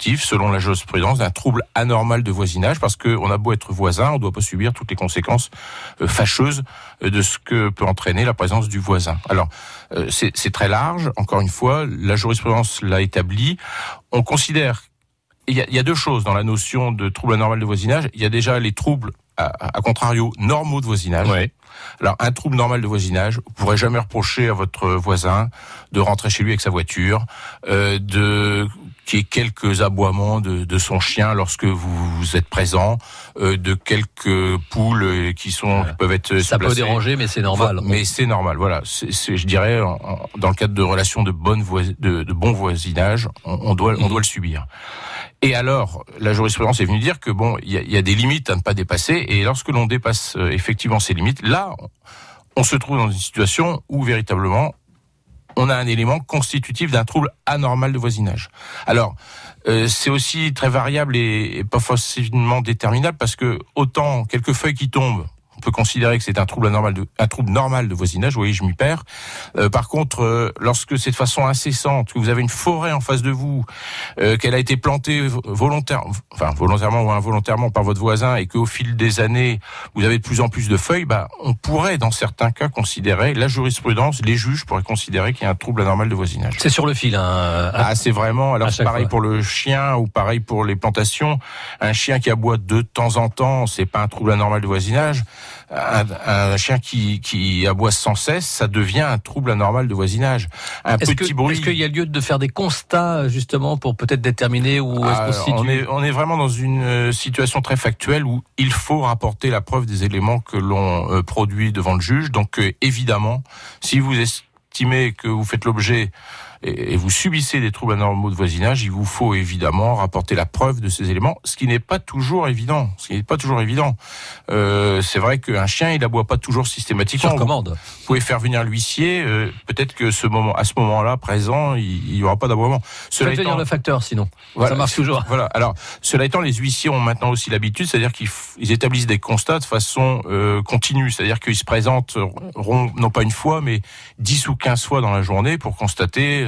selon la jurisprudence, d'un trouble anormal de voisinage, parce qu'on a beau être voisin, on ne doit pas subir toutes les conséquences euh, fâcheuses euh, de ce que peut entraîner la présence du voisin. Alors, euh, c'est très large, encore une fois, la jurisprudence l'a établi. On considère, il y, a, il y, a, deux choses dans la notion de trouble anormal de voisinage. Il y a déjà les troubles, à, à contrario, normaux de voisinage. Ouais. Alors, un trouble normal de voisinage, vous pourrez jamais reprocher à votre voisin de rentrer chez lui avec sa voiture, euh, de qui est quelques aboiements de, de, son chien lorsque vous, êtes présent, euh, de quelques poules qui sont qui peuvent être ça peut déranger, mais c'est normal. Mais c'est normal, voilà. c'est je dirais, dans le cadre de relations de bonne de, de, bon voisinage, on, on doit on doit le subir. Et alors, la jurisprudence est venue dire que bon, il y, a, des limites à ne pas dépasser, et lorsque l'on dépasse euh, effectivement ces limites, là, on se trouve dans une situation où véritablement on a un élément constitutif d'un trouble anormal de voisinage. Alors, euh, c'est aussi très variable et, et, pas facilement déterminable parce que autant quelques feuilles qui tombent, peut considérer que c'est un trouble anormal de, un trouble normal de voisinage. Vous voyez, je m'y perds. Euh, par contre, euh, lorsque c'est de façon incessante, que vous avez une forêt en face de vous, euh, qu'elle a été plantée volontairement, enfin volontairement ou involontairement par votre voisin, et qu'au fil des années, vous avez de plus en plus de feuilles, bah, on pourrait, dans certains cas, considérer la jurisprudence, les juges pourraient considérer qu'il y a un trouble anormal de voisinage. C'est sur le fil. Hein, ah, c'est vraiment. Alors, c'est pareil fois. pour le chien ou pareil pour les plantations. Un chien qui aboie de temps en temps, c'est pas un trouble anormal de voisinage un, un, chien qui, qui aboie sans cesse, ça devient un trouble anormal de voisinage. Un est-ce petit que, bruit. Est-ce qu'il y a lieu de faire des constats justement pour peut-être déterminer où ah, est-ce on est, on est vraiment dans une euh, situation très factuelle où il faut rapporter la preuve des éléments que l'on euh, produit devant le juge. Donc euh, évidemment, si vous estimez que vous faites l'objet et vous subissez des troubles anormaux de voisinage, il vous faut évidemment rapporter la preuve de ces éléments, ce qui n'est pas toujours évident. Ce qui n'est pas toujours évident. Euh, c'est vrai qu'un chien, il aboie pas toujours systématiquement. Sur commande. Vous pouvez faire venir l'huissier. Euh, Peut-être que ce moment, à ce moment-là, présent, il, n'y aura pas d'aboiement. Cela étant, venir le facteur, sinon. Voilà, ça marche toujours. Voilà. Alors, cela étant, les huissiers ont maintenant aussi l'habitude, c'est-à-dire qu'ils établissent des constats de façon euh, continue, c'est-à-dire qu'ils se présentent non pas une fois, mais 10 ou 15 fois dans la journée pour constater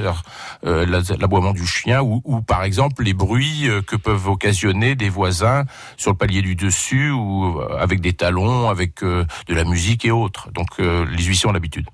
euh, l'aboiement du chien ou, ou, par exemple les bruits euh, que peuvent occasionner des voisins sur le palier du dessus ou euh, avec des talons, avec de la musique et autres. Donc les huissiers ont l'habitude.